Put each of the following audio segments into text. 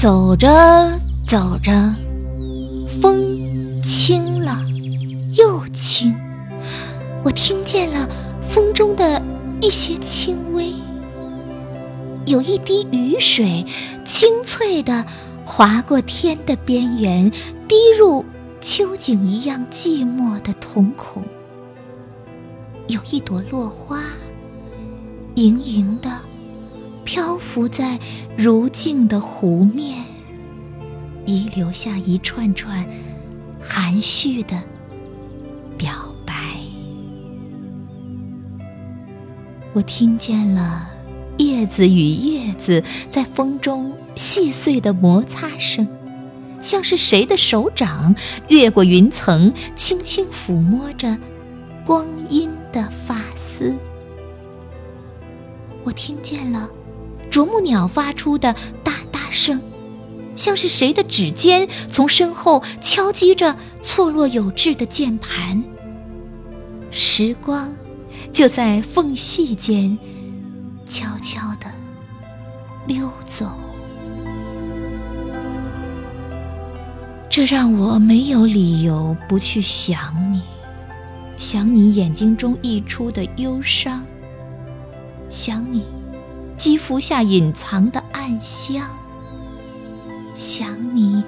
走着走着，风轻了又轻，我听见了风中的一些轻微，有一滴雨水，清脆的划过天的边缘，滴入秋景一样寂寞的瞳孔。有一朵落花，盈盈的。漂浮在如镜的湖面，遗留下一串串含蓄的表白。我听见了叶子与叶子在风中细碎的摩擦声，像是谁的手掌越过云层，轻轻抚摸着光阴的发丝。我听见了。啄木鸟发出的哒哒声，像是谁的指尖从身后敲击着错落有致的键盘。时光就在缝隙间悄悄地溜走，这让我没有理由不去想你，想你眼睛中溢出的忧伤，想你。肌肤下隐藏的暗香，想你，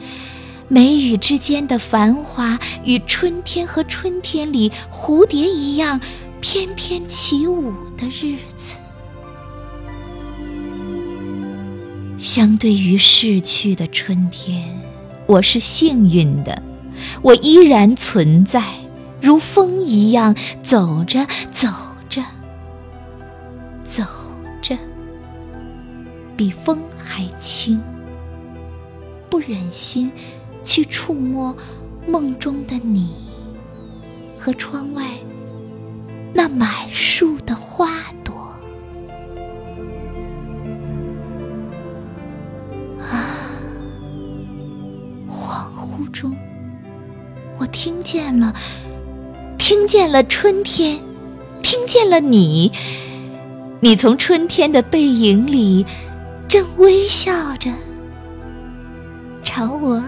眉宇之间的繁华与春天和春天里蝴蝶一样翩翩起舞的日子。相对于逝去的春天，我是幸运的，我依然存在，如风一样走着走着走着。比风还轻，不忍心去触摸梦中的你和窗外那满树的花朵。啊！恍惚中，我听见了，听见了春天，听见了你，你从春天的背影里。正微笑着，朝我。